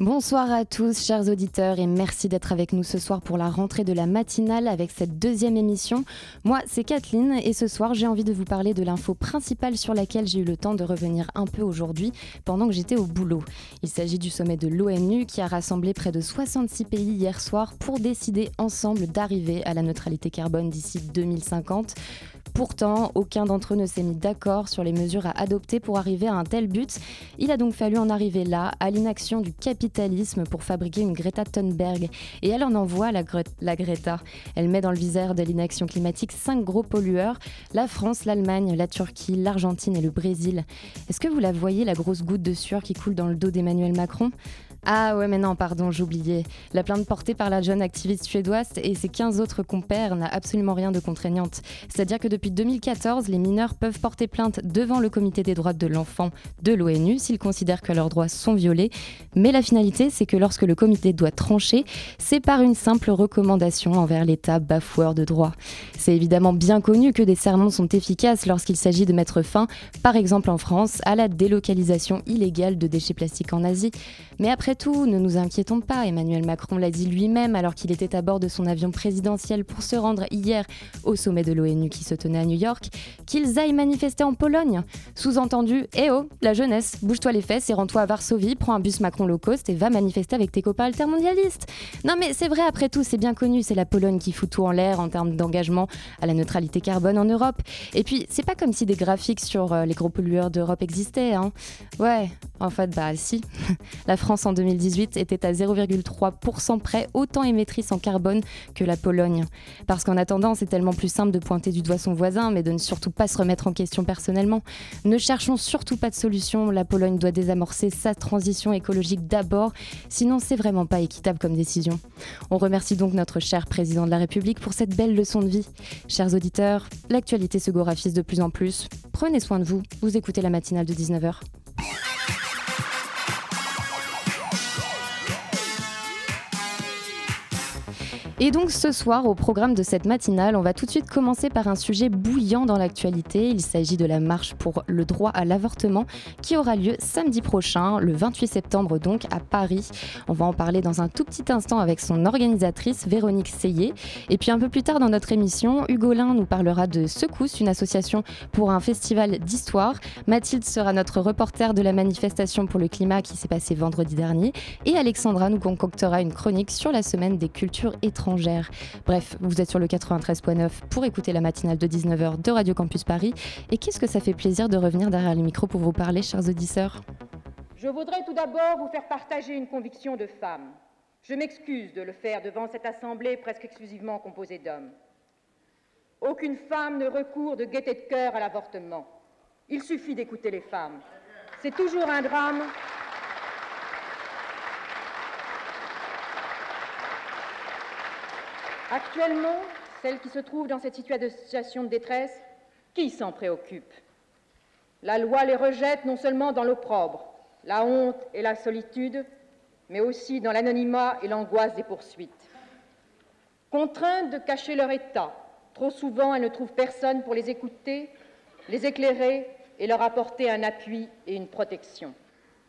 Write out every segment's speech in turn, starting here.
Bonsoir à tous, chers auditeurs, et merci d'être avec nous ce soir pour la rentrée de la matinale avec cette deuxième émission. Moi, c'est Kathleen, et ce soir, j'ai envie de vous parler de l'info principale sur laquelle j'ai eu le temps de revenir un peu aujourd'hui pendant que j'étais au boulot. Il s'agit du sommet de l'ONU qui a rassemblé près de 66 pays hier soir pour décider ensemble d'arriver à la neutralité carbone d'ici 2050. Pourtant, aucun d'entre eux ne s'est mis d'accord sur les mesures à adopter pour arriver à un tel but. Il a donc fallu en arriver là, à l'inaction du capitalisme pour fabriquer une Greta Thunberg. Et elle en envoie la, la Greta. Elle met dans le viseur de l'inaction climatique cinq gros pollueurs la France, l'Allemagne, la Turquie, l'Argentine et le Brésil. Est-ce que vous la voyez, la grosse goutte de sueur qui coule dans le dos d'Emmanuel Macron? Ah ouais, mais non, pardon, j'oubliais. La plainte portée par la jeune activiste suédoise et ses 15 autres compères n'a absolument rien de contraignante. C'est-à-dire que depuis 2014, les mineurs peuvent porter plainte devant le comité des droits de l'enfant de l'ONU s'ils considèrent que leurs droits sont violés. Mais la finalité, c'est que lorsque le comité doit trancher, c'est par une simple recommandation envers l'État bafoueur de droits. C'est évidemment bien connu que des sermons sont efficaces lorsqu'il s'agit de mettre fin, par exemple en France, à la délocalisation illégale de déchets plastiques en Asie. Tout, ne nous inquiétons pas, Emmanuel Macron l'a dit lui-même alors qu'il était à bord de son avion présidentiel pour se rendre hier au sommet de l'ONU qui se tenait à New York, qu'ils aillent manifester en Pologne. Sous-entendu, eh oh, la jeunesse, bouge-toi les fesses et rends-toi à Varsovie, prends un bus Macron low cost et va manifester avec tes copains altermondialistes. Non mais c'est vrai, après tout, c'est bien connu, c'est la Pologne qui fout tout en l'air en termes d'engagement à la neutralité carbone en Europe. Et puis, c'est pas comme si des graphiques sur euh, les gros pollueurs d'Europe existaient, hein. Ouais, en fait, bah si. la France en 2018 était à 0,3% près autant émettrice en carbone que la Pologne. Parce qu'en attendant, c'est tellement plus simple de pointer du doigt son voisin, mais de ne surtout pas se remettre en question personnellement. Ne cherchons surtout pas de solution, la Pologne doit désamorcer sa transition écologique d'abord, sinon c'est vraiment pas équitable comme décision. On remercie donc notre cher président de la République pour cette belle leçon de vie. Chers auditeurs, l'actualité se goraphise de plus en plus. Prenez soin de vous, vous écoutez la matinale de 19h. Et donc ce soir, au programme de cette matinale, on va tout de suite commencer par un sujet bouillant dans l'actualité. Il s'agit de la marche pour le droit à l'avortement qui aura lieu samedi prochain, le 28 septembre donc, à Paris. On va en parler dans un tout petit instant avec son organisatrice, Véronique Seyé. Et puis un peu plus tard dans notre émission, Hugo Lin nous parlera de Secousse, une association pour un festival d'histoire. Mathilde sera notre reporter de la manifestation pour le climat qui s'est passée vendredi dernier. Et Alexandra nous concoctera une chronique sur la semaine des cultures étrangères Bref, vous êtes sur le 93.9 pour écouter la matinale de 19h de Radio Campus Paris. Et qu'est-ce que ça fait plaisir de revenir derrière les micros pour vous parler, chers auditeurs? Je voudrais tout d'abord vous faire partager une conviction de femme. Je m'excuse de le faire devant cette assemblée presque exclusivement composée d'hommes. Aucune femme ne recourt de gaieté de cœur à l'avortement. Il suffit d'écouter les femmes. C'est toujours un drame Actuellement, celles qui se trouvent dans cette situation de détresse, qui s'en préoccupe? La loi les rejette non seulement dans l'opprobre, la honte et la solitude, mais aussi dans l'anonymat et l'angoisse des poursuites. Contraintes de cacher leur état, trop souvent elles ne trouvent personne pour les écouter, les éclairer et leur apporter un appui et une protection.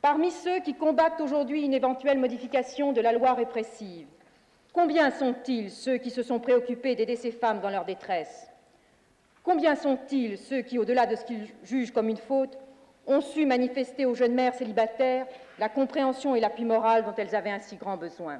Parmi ceux qui combattent aujourd'hui une éventuelle modification de la loi répressive, Combien sont-ils ceux qui se sont préoccupés d'aider ces femmes dans leur détresse Combien sont-ils ceux qui, au-delà de ce qu'ils jugent comme une faute, ont su manifester aux jeunes mères célibataires la compréhension et l'appui moral dont elles avaient un si grand besoin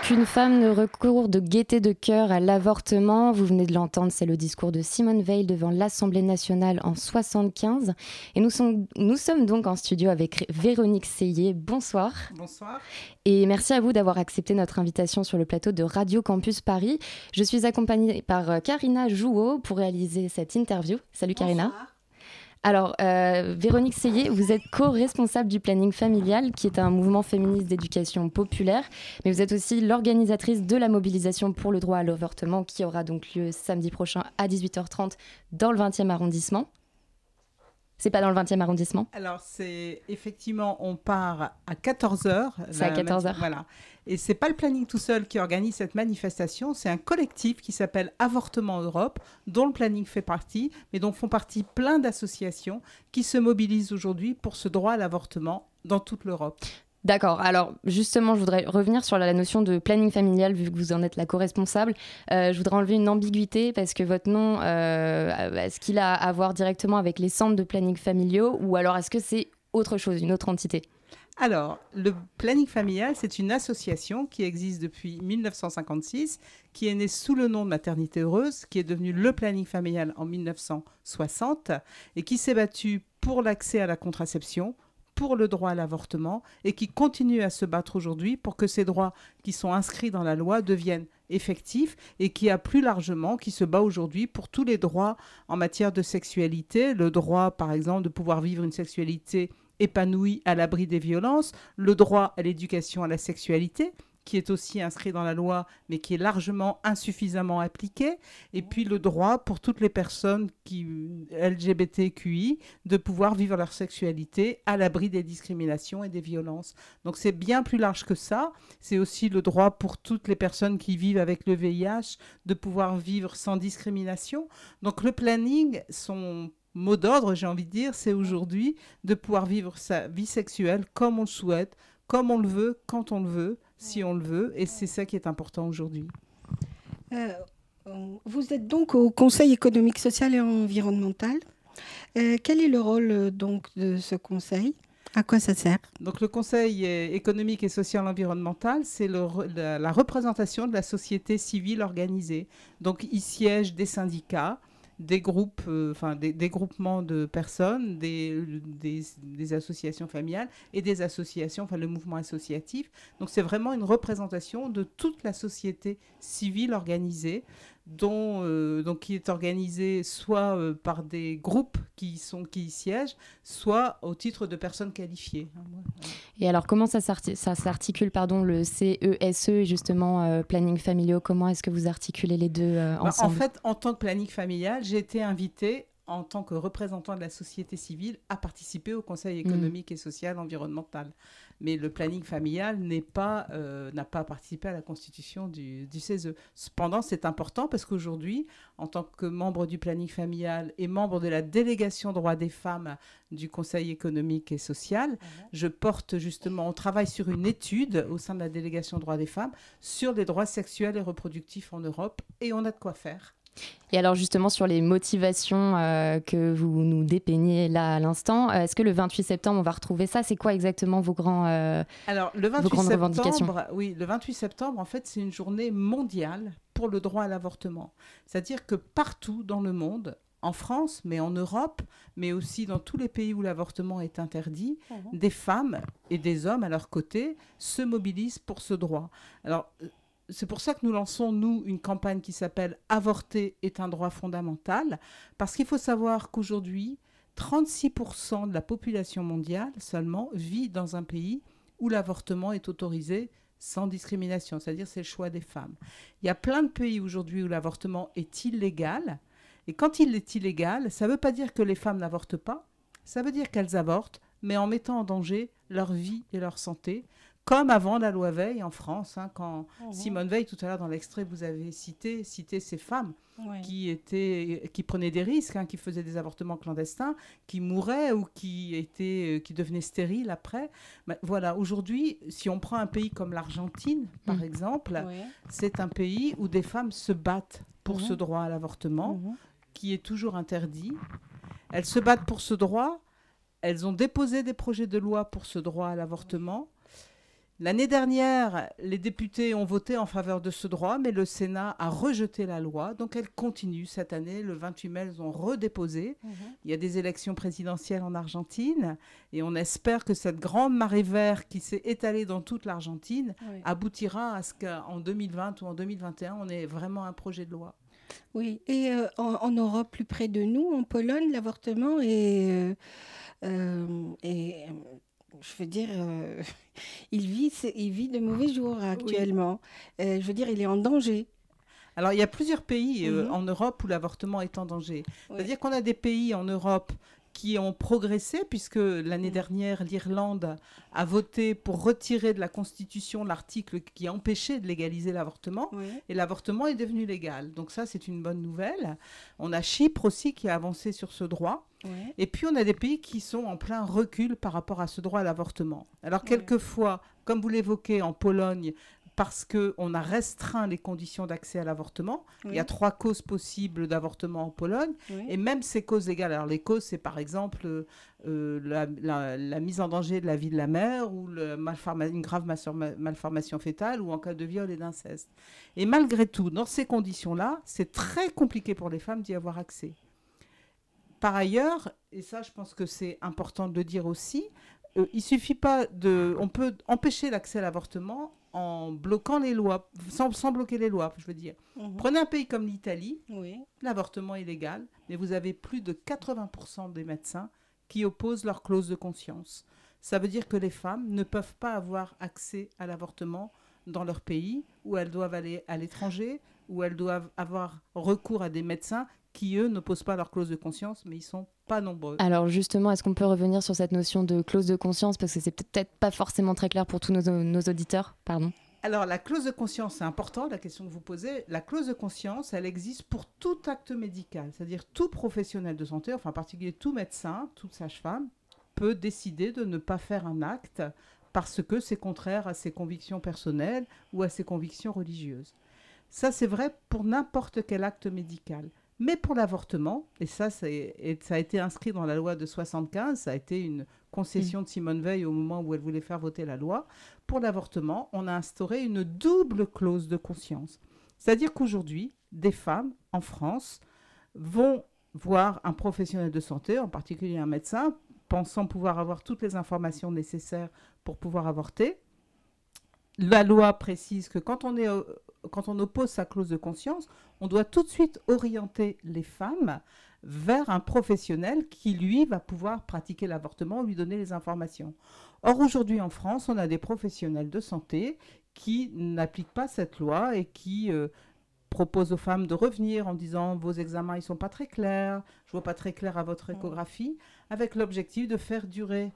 Aucune femme ne recourt de gaieté de cœur à l'avortement. Vous venez de l'entendre, c'est le discours de Simone Veil devant l'Assemblée nationale en 75. Et nous, nous sommes donc en studio avec Véronique Seyé. Bonsoir. Bonsoir. Et merci à vous d'avoir accepté notre invitation sur le plateau de Radio Campus Paris. Je suis accompagnée par Karina Jouot pour réaliser cette interview. Salut Karina. Alors, euh, Véronique Seyé, vous êtes co-responsable du planning familial, qui est un mouvement féministe d'éducation populaire, mais vous êtes aussi l'organisatrice de la mobilisation pour le droit à l'avortement, qui aura donc lieu samedi prochain à 18h30 dans le 20e arrondissement. C'est pas dans le 20e arrondissement Alors, c'est effectivement, on part à 14h. C'est à 14h. Voilà. Et c'est pas le planning tout seul qui organise cette manifestation, c'est un collectif qui s'appelle Avortement Europe, dont le planning fait partie, mais dont font partie plein d'associations qui se mobilisent aujourd'hui pour ce droit à l'avortement dans toute l'Europe. D'accord. Alors justement, je voudrais revenir sur la notion de planning familial, vu que vous en êtes la co-responsable. Euh, je voudrais enlever une ambiguïté parce que votre nom, euh, est-ce qu'il a à voir directement avec les centres de planning familiaux ou alors est-ce que c'est autre chose, une autre entité? Alors, le planning familial, c'est une association qui existe depuis 1956, qui est née sous le nom de Maternité Heureuse, qui est devenue le planning familial en 1960 et qui s'est battue pour l'accès à la contraception, pour le droit à l'avortement et qui continue à se battre aujourd'hui pour que ces droits qui sont inscrits dans la loi deviennent effectifs et qui a plus largement, qui se bat aujourd'hui pour tous les droits en matière de sexualité, le droit par exemple de pouvoir vivre une sexualité épanouie à l'abri des violences, le droit à l'éducation à la sexualité, qui est aussi inscrit dans la loi, mais qui est largement insuffisamment appliqué, et puis le droit pour toutes les personnes qui, LGBTQI de pouvoir vivre leur sexualité à l'abri des discriminations et des violences. Donc c'est bien plus large que ça. C'est aussi le droit pour toutes les personnes qui vivent avec le VIH de pouvoir vivre sans discrimination. Donc le planning, son mot d'ordre, j'ai envie de dire, c'est aujourd'hui de pouvoir vivre sa vie sexuelle comme on le souhaite, comme on le veut, quand on le veut, si on le veut, et c'est ça qui est important aujourd'hui. Euh, vous êtes donc au Conseil économique, social et environnemental. Euh, quel est le rôle euh, donc de ce conseil? À quoi ça sert? Donc le Conseil économique et social environnemental, c'est la, la, représentation de la société civile organisée. Donc il siège des syndicats, des groupes, euh, enfin des, groupements de personnes, des, des, associations familiales et des associations, enfin le mouvement associatif. Donc c'est vraiment une représentation de toute la société civile organisée dont, euh, donc, qui est organisé soit euh, par des groupes qui, sont, qui y siègent, soit au titre de personnes qualifiées. Et alors, comment ça s'articule, pardon, le CESE et justement euh, planning familial? Comment est-ce que vous articulez les deux bah, ensemble? En fait, en tant que planning familial, j'ai été invitée en tant que représentant de la société civile à participer au Conseil mmh. économique et social environnemental mais le planning familial n'est pas, euh, n'a pas participé à la constitution du, du CESE. Cependant, c'est important parce qu'aujourd'hui, en tant que membre du planning familial et membre de la délégation droits des femmes du Conseil économique et social, je porte justement, on travaille sur une étude au sein de la délégation droits des femmes sur les droits sexuels et reproductifs en Europe et on a de quoi faire. Et alors justement sur les motivations euh, que vous nous dépeignez là à l'instant, euh, est-ce que le 28 septembre on va retrouver ça? C'est quoi exactement vos grands euh, Alors le 28 septembre, oui, le 28 septembre en fait c'est une journée mondiale pour le droit à l'avortement. C'est-à-dire que partout dans le monde, en France, mais en Europe, mais aussi dans tous les pays où l'avortement est interdit, mhm. des femmes et des hommes à leur côté se mobilisent pour ce droit. Alors, c'est pour ça que nous lançons, nous, une campagne qui s'appelle Avorter est un droit fondamental, parce qu'il faut savoir qu'aujourd'hui, 36% de la population mondiale seulement vit dans un pays où l'avortement est autorisé sans discrimination, c'est-à-dire c'est le choix des femmes. Il y a plein de pays aujourd'hui où l'avortement est illégal, et quand il est illégal, ça ne veut pas dire que les femmes n'avortent pas, ça veut dire qu'elles avortent, mais en mettant en danger leur vie et leur santé, comme avant la loi Veil en France, hein, quand mhm. Simone Veil, tout à l'heure dans l'extrait, vous avez cité, cité ces femmes qui, étaient, qui prenaient des risques, hein, qui faisaient des avortements clandestins, qui mouraient ou qui, étaient, euh, qui devenaient stériles après. voilà, aujourd'hui, si on prend un pays comme l'Argentine, par mhm. exemple, c'est un pays où des femmes se battent pour ce droit à l'avortement, qui est toujours interdit. Elles se battent pour ce droit. Elles ont déposé des projets de loi pour ce droit à l'avortement. L'année dernière, les députés ont voté en faveur de ce droit, mais le Sénat a rejeté la loi. Donc elle continue cette année. Le 28 mai, elles ont redéposé. Mhm. Il y a des élections présidentielles en Argentine. Et on espère que cette grande marée verte qui s'est étalée dans toute l'Argentine aboutira à ce qu'en 2020 ou en 2021, on ait vraiment un projet de loi. Oui, et en, Europe, plus près de nous, en Pologne, l'avortement est, est je veux dire, il, vit, il vit de mauvais jours actuellement. je veux dire, il est en danger. Alors, il y a plusieurs pays mhm. en Europe où l'avortement est en danger. C'est-à-dire qu'on a des pays en Europe qui ont progressé, puisque l'année mm. dernière, l'Irlande a voté pour retirer de la Constitution l'article qui empêchait de légaliser l'avortement, et l'avortement est devenu légal. Donc ça, c'est une bonne nouvelle. On a Chypre aussi qui a avancé sur ce droit. Et puis, on a des pays qui sont en plein recul par rapport à ce droit à l'avortement. Alors, quelquefois, comme vous l'évoquez, en Pologne, parce qu'on a restreint les conditions d'accès à l'avortement. Il y a trois causes possibles d'avortement en Pologne. Et même ces causes légales, alors les causes, c'est par exemple euh, la, mise en danger de la vie de la mère ou le une grave malformation fétale ou en cas de viol et d'inceste. Et malgré tout, dans ces conditions-là, c'est très compliqué pour les femmes d'y avoir accès. Par ailleurs, et ça je pense que c'est important de le dire aussi, euh, il suffit pas de... On peut empêcher l'accès à l'avortement en bloquant les lois, sans, bloquer les lois, je veux dire. Mhm. Prenez un pays comme l'Italie, l'avortement est légal, mais vous avez plus de 80% des médecins qui opposent leur clause de conscience. Ça veut dire que les femmes ne peuvent pas avoir accès à l'avortement dans leur pays, où elles doivent aller à l'étranger, où elles doivent avoir recours à des médecins qui, eux, n'opposent pas leur clause de conscience, mais ils sont pas nombreux. Alors justement, est-ce qu'on peut revenir sur cette notion de clause de conscience? Parce que c'est peut-être pas forcément très clair pour tous nos, auditeurs. Pardon. Alors, la clause de conscience, c'est important, la question que vous posez. La clause de conscience, elle existe pour tout acte médical, c'est-à-dire tout professionnel de santé, enfin en particulier tout médecin, toute sage-femme, peut décider de ne pas faire un acte parce que c'est contraire à ses convictions personnelles ou à ses convictions religieuses. Ça, c'est vrai pour n'importe quel acte médical. Mais pour l'avortement, et ça, ça a été inscrit dans la loi de 75, ça a été une concession mm. de Simone Veil au moment où elle voulait faire voter la loi, pour l'avortement, on a instauré une double clause de conscience. C'est-à-dire qu'aujourd'hui, des femmes en France vont voir un professionnel de santé, en particulier un médecin, pensant pouvoir avoir toutes les informations nécessaires pour pouvoir avorter. La loi précise que quand on est quand on oppose sa clause de conscience, on doit tout de suite orienter les femmes vers un professionnel qui, lui, va pouvoir pratiquer l'avortement, lui donner les informations. Or, aujourd'hui en France, on a des professionnels de santé qui n'appliquent pas cette loi et qui euh, proposent aux femmes de revenir en disant vos examens ils sont pas très clairs, je vois pas très clair à votre échographie, avec l'objectif de faire durer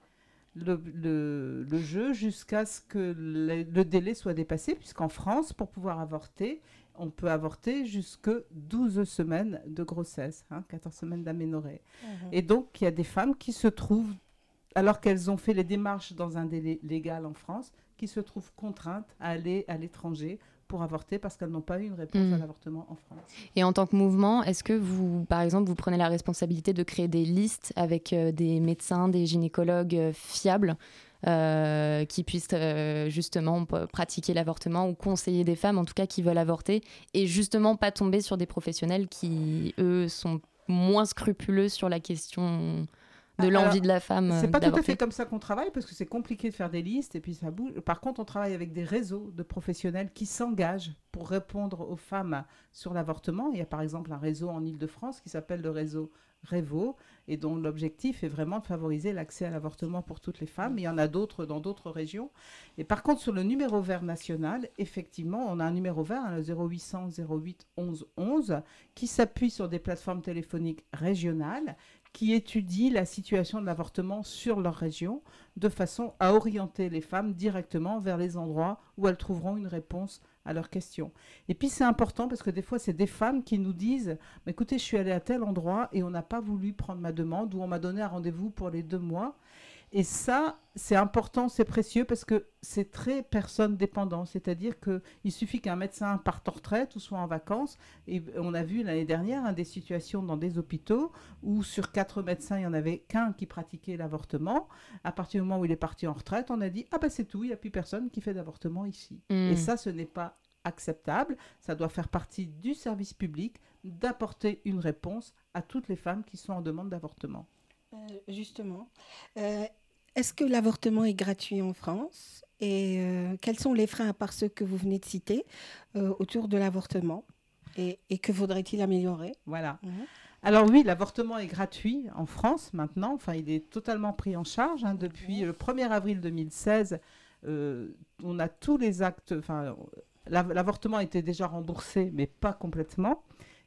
le, le, jeu jusqu'à ce que le, délai soit dépassé, puisqu'en France, pour pouvoir avorter, on peut avorter jusque 12 semaines de grossesse, 14 hein, semaines d'aménorrhée. Mhm. Et donc, il y a des femmes qui se trouvent, alors qu'elles ont fait les démarches dans un délai légal en France, qui se trouvent contraintes à aller à l'étranger pour avorter parce qu'elles n'ont pas eu une réponse à hmm. l'avortement en France. Et en tant que mouvement, est-ce que vous, par exemple, vous prenez la responsabilité de créer des listes avec euh, des médecins, des gynécologues euh, fiables euh, qui puissent justement pratiquer l'avortement ou conseiller des femmes, en tout cas, qui veulent avorter, et justement pas tomber sur des professionnels qui, eux, sont moins scrupuleux sur la question de l'envie de la femme. C'est pas tout à fait comme ça qu'on travaille parce que c'est compliqué de faire des listes et puis ça bouge. Par contre, on travaille avec des réseaux de professionnels qui s'engagent pour répondre aux femmes sur l'avortement. Il y a par exemple un réseau en Ile-de-France qui s'appelle le réseau Révo et dont l'objectif est vraiment de favoriser l'accès à l'avortement pour toutes les femmes. Il y en a d'autres dans d'autres régions. Et par contre, sur le numéro vert national, effectivement, on a un numéro vert, le 0800 08 11 11, qui s'appuie sur des plateformes téléphoniques régionales qui étudient la situation de l'avortement sur leur région, de façon à orienter les femmes directement vers les endroits où elles trouveront une réponse à leurs questions. Et puis c'est important parce que des fois c'est des femmes qui nous disent écoutez je suis allée à tel endroit et on n'a pas voulu prendre ma demande ou on m'a donné un rendez-vous pour les deux mois et ça, c'est important, c'est précieux parce que c'est très personne dépendant. C'est-à-dire qu'il suffit qu'un médecin parte en retraite ou soit en vacances. Et on a vu l'année dernière hein, des situations dans des hôpitaux où sur quatre médecins, il n'y en avait qu'un qui pratiquait l'avortement. À partir du moment où il est parti en retraite, on a dit Ah ben c'est tout, il n'y a plus personne qui fait d'avortement ici. Et hmm. ça, ce n'est pas acceptable. Ça doit faire partie du service public d'apporter une réponse à toutes les femmes qui sont en demande d'avortement. Euh, justement. Euh, est-ce que l'avortement est gratuit en France Et euh, quels sont les freins, à part ceux que vous venez de citer, euh, autour de l'avortement Et, que faudrait-il améliorer? Voilà. Alors oui, l'avortement est gratuit en France maintenant. Enfin, il est totalement pris en charge. Hein. Depuis le 1er avril 2016, euh, on a tous les actes. Enfin, l'avortement était déjà remboursé, mais pas complètement.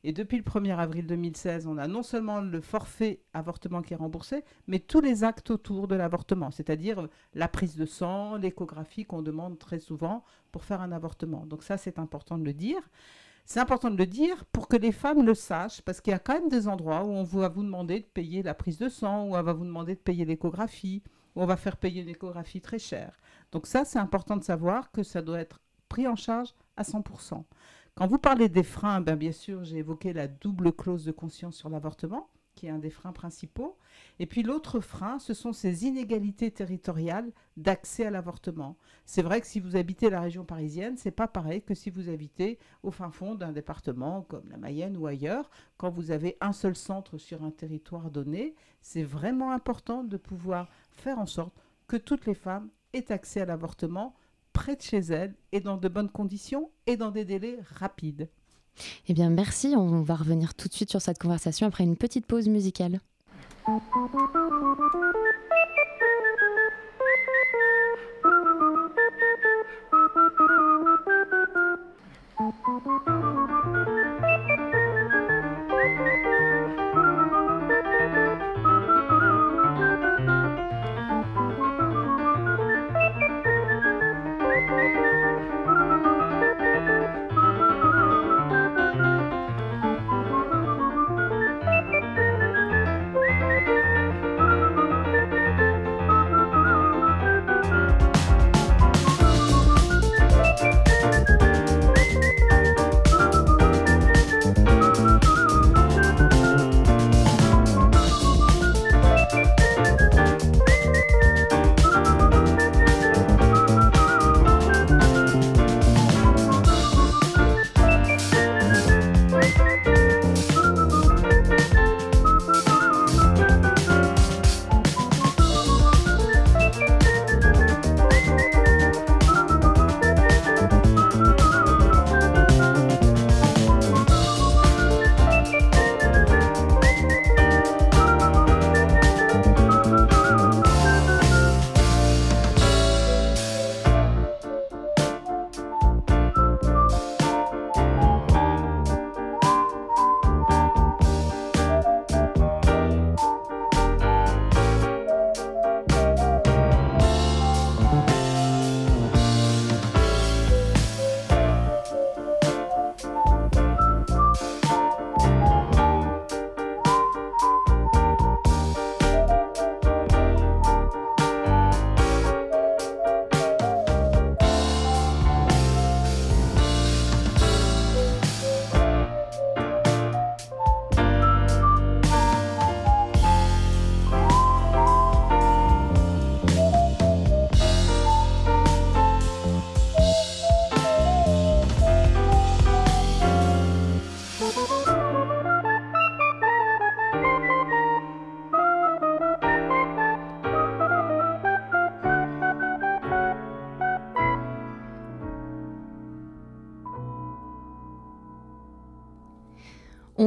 Et depuis le 1er avril 2016, on a non seulement le forfait avortement qui est remboursé, mais tous les actes autour de l'avortement, c'est-à-dire euh, la prise de sang, l'échographie qu'on demande très souvent pour faire un avortement. Donc ça, c'est important de le dire. C'est important de le dire pour que les femmes le sachent, parce qu'il y a quand même des endroits où on va vous demander de payer la prise de sang, où on va vous demander de payer l'échographie, où on va faire payer une échographie très chère. Donc ça, c'est important de savoir que ça doit être pris en charge à 100%. Quand vous parlez des freins, ben bien sûr, j'ai évoqué la double clause de conscience sur l'avortement, qui est un des freins principaux. Et puis l'autre frein, ce sont ces inégalités territoriales d'accès à l'avortement. C'est vrai que si vous habitez la région parisienne, c'est pas pareil que si vous habitez au fin fond d'un département comme la Mayenne ou ailleurs. Quand vous avez un seul centre sur un territoire donné, c'est vraiment important de pouvoir faire en sorte que toutes les femmes aient accès à l'avortement près de chez elle et dans de bonnes conditions et dans des délais rapides. Eh bien, merci. On va revenir tout de suite sur cette conversation après une petite pause musicale.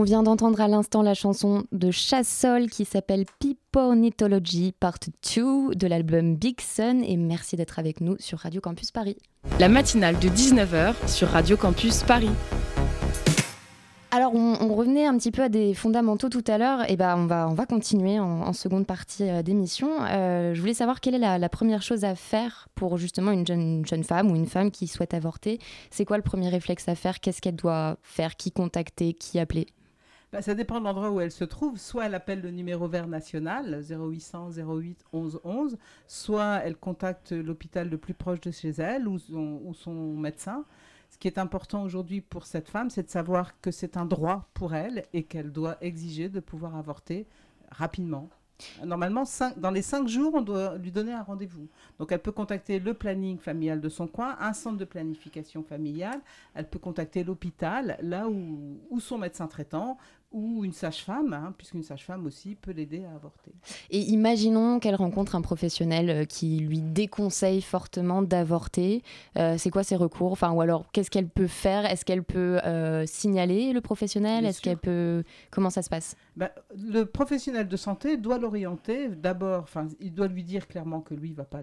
Vient d'entendre à l'instant la chanson de Chassol qui s'appelle Pipornithology Part 2 de l'album Big Sun et merci d'être avec nous sur Radio Campus Paris. La matinale de 19h sur Radio Campus Paris. Alors, on, revenait un petit peu à des fondamentaux tout à l'heure, et ben on va, on va continuer en, seconde partie euh, d'émission. Euh, je voulais savoir quelle est la, première chose à faire pour justement une jeune, jeune femme ou une femme qui souhaite avorter. C'est quoi le premier réflexe à faire? Qu'est-ce qu'elle doit faire? Qui contacter? Qui appeler? Bah, ça dépend de l'endroit où elle se trouve. Soit elle appelle le numéro vert national 0800 08 11 11, soit elle contacte l'hôpital le plus proche de chez elle ou son, médecin. Ce qui est important aujourd'hui pour cette femme, c'est de savoir que c'est un droit pour elle et qu'elle doit exiger de pouvoir avorter rapidement. Normalement, dans les cinq jours, on doit lui donner un rendez-vous. Donc, elle peut contacter le planning familial de son coin, un centre de planification familiale. Elle peut contacter l'hôpital, là où, son médecin traitant, ou une sage-femme, hein, puisqu'une sage-femme aussi peut l'aider à avorter. Et imaginons qu'elle rencontre un professionnel euh, qui lui déconseille fortement d'avorter. Euh, c'est quoi ses recours? Enfin, Ou alors, qu'est-ce qu'elle peut faire? Est-ce qu'elle peut euh, signaler le professionnel? Est-ce qu'elle peut... Comment ça se passe? Bah, Le professionnel de santé doit l'orienter d'abord, enfin, il doit lui dire clairement que lui ne va pas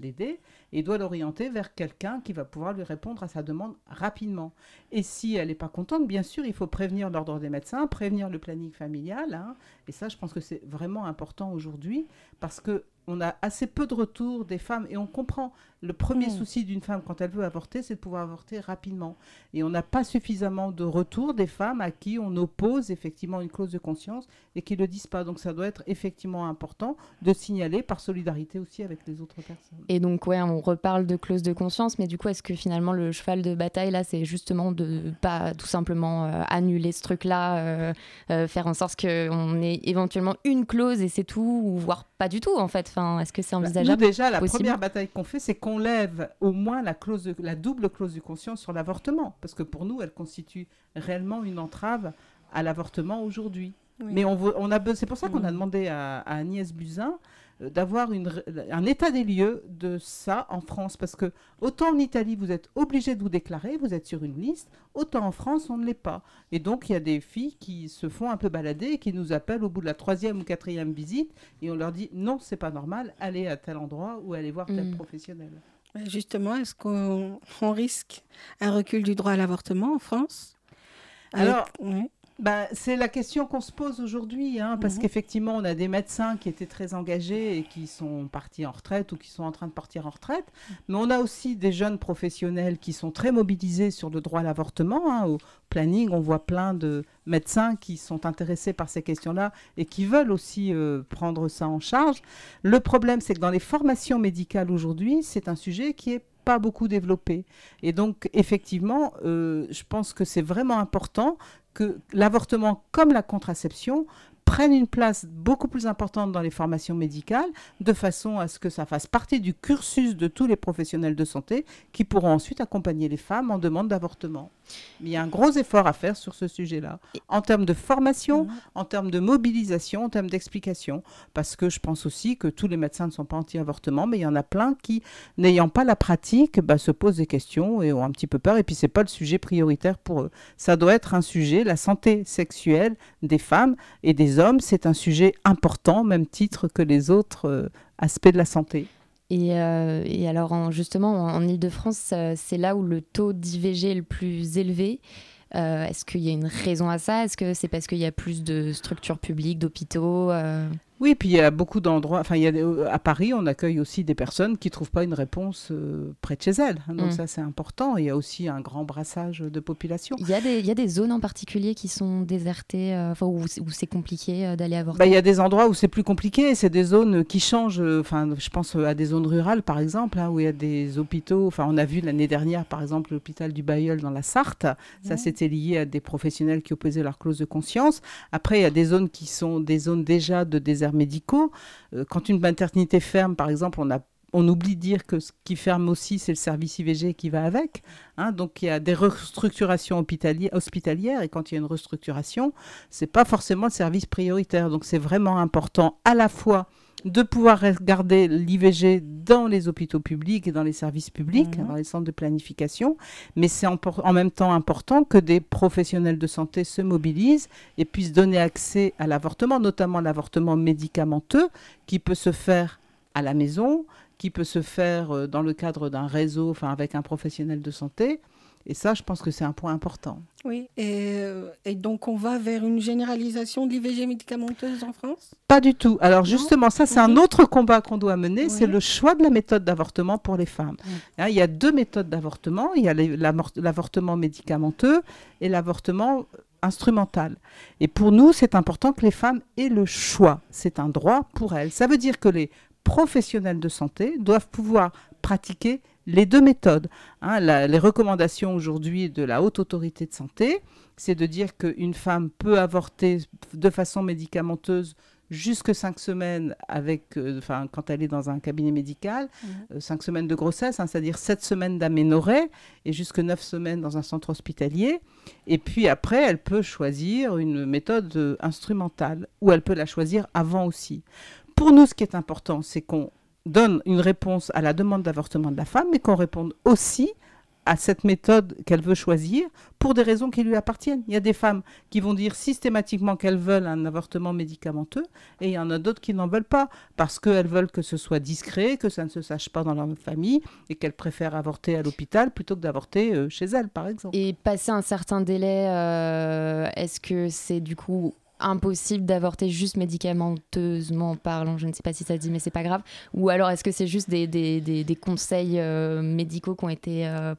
l'aider, et il doit l'orienter vers quelqu'un qui va pouvoir lui répondre à sa demande rapidement. Et si elle n'est pas contente, bien sûr, il faut prévenir l'ordre des médecins, prévenir le planning familial. Hein. et ça, je pense que c'est vraiment important aujourd'hui parce que on a assez peu de retours des femmes et on comprend. Le premier hmm. souci d'une femme quand elle veut avorter, c'est de pouvoir avorter rapidement. Et on n'a pas suffisamment de retours des femmes à qui on oppose effectivement une clause de conscience et qui ne le disent pas. Donc ça doit être effectivement important de signaler par solidarité aussi avec les autres personnes. Et donc ouais, on reparle de clause de conscience, mais du coup, est-ce que finalement le cheval de bataille là, c'est justement de pas tout simplement euh, annuler ce truc-là, euh, euh, faire en sorte qu'on ait éventuellement une clause et c'est tout, ou voire pas du tout en fait. Est-ce que c'est bah, envisageable? Déjà, la première bataille qu'on fait, c'est qu'on lève au moins la, clause la double clause de conscience sur l'avortement. Parce que pour nous, elle constitue réellement une entrave à l'avortement aujourd'hui. Mais on, on a, c'est pour ça qu'on a demandé à, à Agnès Buzyn euh, d'avoir un état des lieux de ça en France. Parce que autant en Italie, vous êtes obligé de vous déclarer, vous êtes sur une liste, autant en France, on ne l'est pas. Et donc, il y a des filles qui se font un peu balader et qui nous appellent au bout de la troisième ou quatrième visite et on leur dit non, c'est pas normal, allez à tel endroit ou allez voir tel mm. professionnel. Justement, est-ce qu'on risque un recul du droit à l'avortement en France? Alors, bah, c'est la question qu'on se pose aujourd'hui, hein, parce mhm. qu'effectivement, on a des médecins qui étaient très engagés et qui sont partis en retraite ou qui sont en train de partir en retraite, mais on a aussi des jeunes professionnels qui sont très mobilisés sur le droit à l'avortement. Hein. Au planning, on voit plein de médecins qui sont intéressés par ces questions-là et qui veulent aussi euh, prendre ça en charge. Le problème, c'est que dans les formations médicales aujourd'hui, c'est un sujet qui est pas beaucoup développé. Et donc, effectivement, euh, je pense que c'est vraiment important que l'avortement, comme la contraception, prennent une place beaucoup plus importante dans les formations médicales, de façon à ce que ça fasse partie du cursus de tous les professionnels de santé qui pourront ensuite accompagner les femmes en demande d'avortement. Il y a un gros effort à faire sur ce sujet-là, en termes de formation, mhm. en termes de mobilisation, en termes d'explication, parce que je pense aussi que tous les médecins ne sont pas anti-avortement, mais il y en a plein qui, n'ayant pas la pratique, bah, se posent des questions et ont un petit peu peur, et puis c'est pas le sujet prioritaire pour eux. Ça doit être un sujet, la santé sexuelle des femmes et des hommes, c'est un sujet important, même titre que les autres euh, aspects de la santé. Et, euh, alors, justement, en, Ile-de-France, euh, c'est là où le taux d'IVG est le plus élevé. Est-ce qu'il y a une raison à ça? Est-ce que c'est parce qu'il y a plus de structures publiques, d'hôpitaux oui, puis il y a beaucoup d'endroits. Enfin, il y a, euh, à Paris, on accueille aussi des personnes qui ne trouvent pas une réponse euh, près de chez elles. Hein, donc, mm. ça, c'est important. Il y a aussi un grand brassage de population. Il y, a des, il y a des zones en particulier qui sont désertées, euh, où, où c'est compliqué d'aller avorter? Bah, Il y a des endroits où c'est plus compliqué. C'est des zones qui changent. Enfin, je pense à des zones rurales, par exemple, hein, où il y a des hôpitaux. Enfin, on a vu l'année dernière, par exemple, l'hôpital du Bayeul dans la Sarthe. Ça, c'était lié à des professionnels qui opposaient leur clause de conscience. Après, il y a des zones qui sont des zones déjà de désert médicaux. Euh, quand une maternité ferme, par exemple, on a on oublie de dire que ce qui ferme aussi, c'est le service IVG qui va avec. Hein. donc il y a des restructurations hospitalières et quand il y a une restructuration, c'est pas forcément le service prioritaire. Donc c'est vraiment important à la fois de pouvoir regarder l'IVG dans les hôpitaux publics et dans les services publics, mhm. dans les centres de planification, mais c'est en, même temps important que des professionnels de santé se mobilisent et puissent donner accès à l'avortement, notamment l'avortement médicamenteux, qui peut se faire à la maison, qui peut se faire euh, dans le cadre d'un réseau, enfin avec un professionnel de santé, et ça, je pense que c'est un point important. Oui, et, euh, et, donc on va vers une généralisation de l'IVG médicamenteuse en France? Pas du tout. Alors justement, ça c'est un autre combat qu'on doit mener, c'est le choix de la méthode d'avortement pour les femmes. Hein, il y a deux méthodes d'avortement, il y a l'avortement médicamenteux et l'avortement instrumental. Et pour nous, c'est important que les femmes aient le choix. C'est un droit pour elles. Ça veut dire que les professionnels de santé doivent pouvoir pratiquer les deux méthodes. Hein, les recommandations aujourd'hui de la haute autorité de santé, c'est de dire qu'une femme peut avorter de façon médicamenteuse jusque cinq semaines avec, euh, enfin, quand elle est dans un cabinet médical, mmh. cinq semaines de grossesse, hein, c'est-à-dire sept semaines d'aménorrhée et jusque neuf semaines dans un centre hospitalier. Et puis après, elle peut choisir une méthode instrumentale ou elle peut la choisir avant aussi. Pour nous, ce qui est important, c'est qu'on donne une réponse à la demande d'avortement de la femme, mais qu'on réponde aussi à cette méthode qu'elle veut choisir pour des raisons qui lui appartiennent. Il y a des femmes qui vont dire systématiquement qu'elles veulent un avortement médicamenteux et il y en a d'autres qui n'en veulent pas parce qu'elles veulent que ce soit discret, que ça ne se sache pas dans leur famille et qu'elles préfèrent avorter à l'hôpital plutôt que d'avorter euh, chez elles, par exemple. Et passer un certain délai, euh, est-ce que c'est du coup impossible d'avorter juste médicamenteusement parlant, je ne sais pas si ça dit, mais c'est pas grave. Ou alors est-ce que c'est juste des, des, des, conseils euh, médicaux qui ont été euh,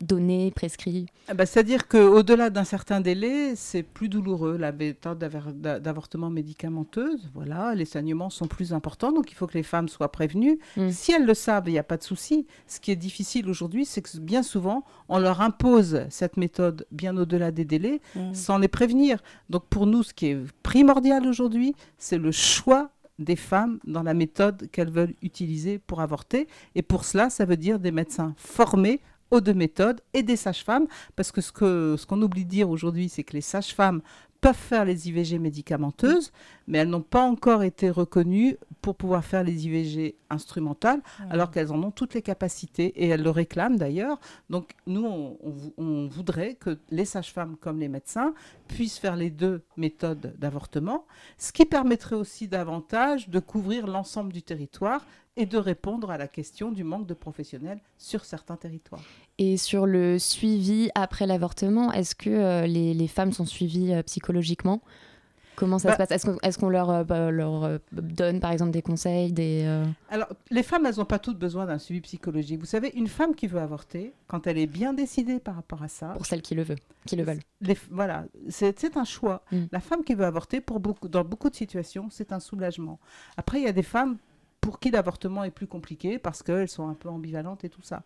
donné, prescrit ah bah, C'est-à-dire qu'au-delà d'un certain délai, c'est plus douloureux, la méthode d'avortement médicamenteuse. Voilà, les saignements sont plus importants, donc il faut que les femmes soient prévenues. Mm. Si elles le savent, il n'y a pas de souci. Ce qui est difficile aujourd'hui, c'est que bien souvent, on leur impose cette méthode bien au-delà des délais, mm. sans les prévenir. Donc pour nous, ce qui est primordial aujourd'hui, c'est le choix des femmes dans la méthode qu'elles veulent utiliser pour avorter. Et pour cela, ça veut dire des médecins formés aux deux méthodes et des sages-femmes, parce que ce qu'on ce qu'on oublie de dire aujourd'hui, c'est que les sages-femmes peuvent faire les IVG médicamenteuses, mais elles n'ont pas encore été reconnues pour pouvoir faire les IVG instrumentales, alors qu'elles en ont toutes les capacités et elles le réclament d'ailleurs. Donc nous, on, on voudrait que les sages-femmes comme les médecins puissent faire les deux méthodes d'avortement, ce qui permettrait aussi davantage de couvrir l'ensemble du territoire et de répondre à la question du manque de professionnels sur certains territoires. Et sur le suivi après l'avortement, est-ce que euh, les, les, femmes sont suivies euh, psychologiquement? Comment ça se bah passe? Est-ce qu'on leur, euh, bah, leur donne par exemple des conseils des, Alors, les femmes, elles n'ont pas toutes besoin d'un suivi psychologique. Vous savez, une femme qui veut avorter, quand elle est bien décidée par rapport à ça. Pour celles qui le, veut, qui le veulent. voilà, c'est un choix. Mm. La femme qui veut avorter, pour beaucoup, dans beaucoup de situations, c'est un soulagement. Après, il y a des femmes pour qui l'avortement est plus compliqué parce qu'elles sont un peu ambivalentes et tout ça.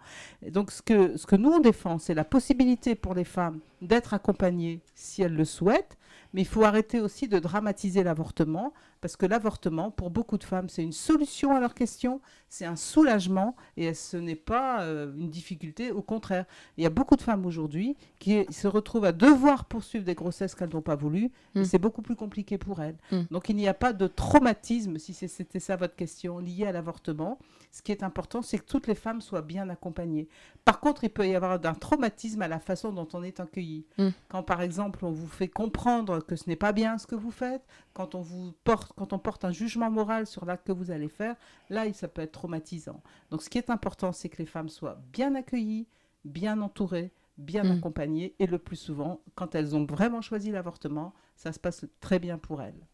donc ce que, ce que nous on défend, c'est la possibilité pour les femmes d'être accompagnées si elles le souhaitent, mais il faut arrêter aussi de dramatiser l'avortement, parce que l'avortement, pour beaucoup de femmes, c'est une solution à leurs questions, c'est un soulagement, et ce n'est pas euh, une difficulté, au contraire. Il y a beaucoup de femmes aujourd'hui qui se retrouvent à devoir poursuivre des grossesses qu'elles n'ont pas voulu, et mm. c'est beaucoup plus compliqué pour elles. Mm. Donc il n'y a pas de traumatisme, si c'était ça votre question, lié à l'avortement. Ce qui est important, c'est que toutes les femmes soient bien accompagnées. Par contre, il peut y avoir un traumatisme à la façon dont on est accueilli. Mm. Quand par exemple, on vous fait comprendre que ce n'est pas bien ce que vous faites, quand on, vous porte, quand on porte un jugement moral sur l'acte que vous allez faire, là, ça peut être traumatisant. Donc, ce qui est important, c'est que les femmes soient bien accueillies, bien entourées, bien mm. accompagnées, et le plus souvent, quand elles ont vraiment choisi l'avortement, ça se passe très bien pour elles.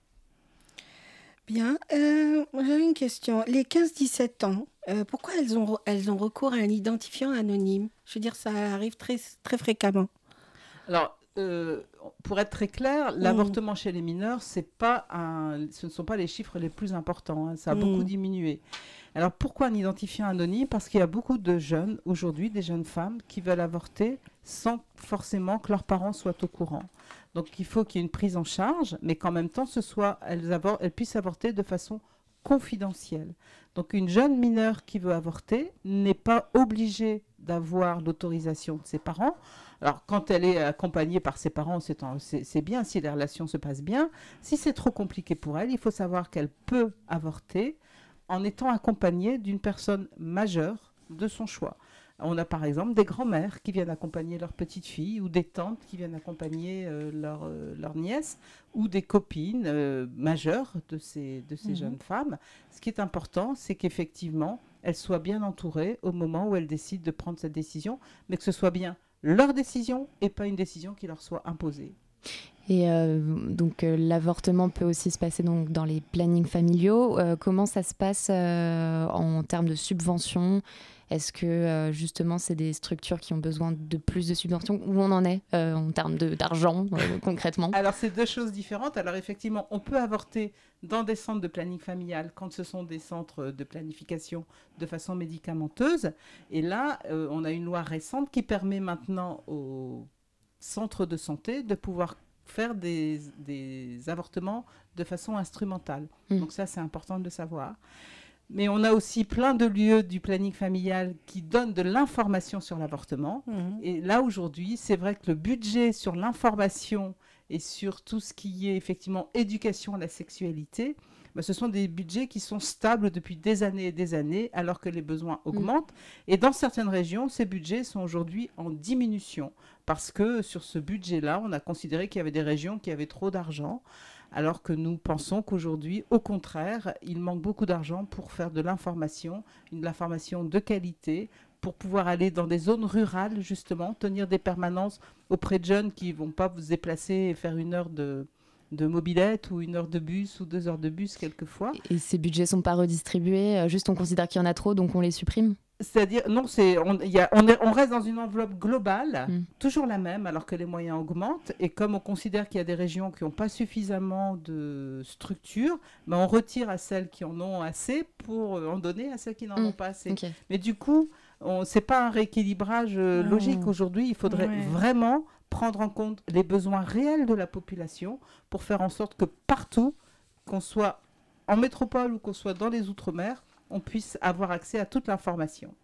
Bien, euh, j'avais une question. Les 15-17 ans, euh, pourquoi elles ont, elles ont recours à un identifiant anonyme? Je veux dire, ça arrive très, très fréquemment. Alors, euh, pour être très clair, mm. l'avortement chez les mineurs, c'est pas un, ce ne sont pas les chiffres les plus importants. Hein. ça a mm. beaucoup diminué. Alors pourquoi un identifiant anonyme Parce qu'il y a beaucoup de jeunes aujourd'hui, des jeunes femmes, qui veulent avorter sans forcément que leurs parents soient au courant. Donc il faut qu'il y ait une prise en charge, mais qu'en même temps, ce soit, elles, elles puissent avorter de façon confidentielle. Donc une jeune mineure qui veut avorter n'est pas obligée d'avoir l'autorisation de ses parents. Alors, quand elle est accompagnée par ses parents, c'est bien si les relations se passent bien. Si c'est trop compliqué pour elle, il faut savoir qu'elle peut avorter en étant accompagnée d'une personne majeure de son choix. On a par exemple des grands-mères qui viennent accompagner leur petite fille ou des tantes qui viennent accompagner euh, leur, euh, leur, nièce ou des copines euh, majeures de ces, de ces mhm. jeunes femmes. Ce qui est important, c'est qu'effectivement, elles soient bien entourées au moment où elles décident de prendre cette décision, mais que ce soit bien leur décision et pas une décision qui leur soit imposée. Et euh, donc euh, l'avortement peut aussi se passer donc, dans les plannings familiaux. Euh, comment ça se passe en termes de subventions est-ce que euh, justement c'est des structures qui ont besoin de plus de subventions? Où on en est euh, en termes d'argent euh, concrètement? Alors c'est deux choses différentes. Alors effectivement, on peut avorter dans des centres de planning familial quand ce sont des centres de planification de façon médicamenteuse. Et là, on a une loi récente qui permet maintenant aux centres de santé de pouvoir faire des, des avortements de façon instrumentale. Mmh. Donc ça, c'est important de le savoir. Mais on a aussi plein de lieux du planning familial qui donnent de l'information sur l'avortement. Mmh. Et là, aujourd'hui, c'est vrai que le budget sur l'information et sur tout ce qui est effectivement éducation à la sexualité, bah, ce sont des budgets qui sont stables depuis des années et des années, alors que les besoins mmh. augmentent. Et dans certaines régions, ces budgets sont aujourd'hui en diminution, parce que sur ce budget-là, on a considéré qu'il y avait des régions qui avaient trop d'argent alors que nous pensons qu'aujourd'hui, au contraire, il manque beaucoup d'argent pour faire de l'information, une l'information de qualité, pour pouvoir aller dans des zones rurales, justement, tenir des permanences auprès de jeunes qui ne vont pas vous déplacer et faire une heure de, mobilette ou une heure de bus ou deux heures de bus quelquefois. Et ces budgets sont pas redistribués, euh, juste on considère qu'il y en a trop, donc on les supprime? C'est-à-dire, non, c'est, on, y a, on, est, on, reste dans une enveloppe globale, hmm. toujours la même, alors que les moyens augmentent. Et comme on considère qu'il y a des régions qui n'ont pas suffisamment de structure, ben on retire à celles qui en ont assez pour en donner à celles qui n'en hmm. ont pas assez. Mais du coup, ce n'est pas un rééquilibrage euh, logique. Aujourd'hui, il faudrait vraiment prendre en compte les besoins réels de la population pour faire en sorte que partout, qu'on soit en métropole ou qu'on soit dans les Outre-mer, on puisse avoir accès à toute l'information.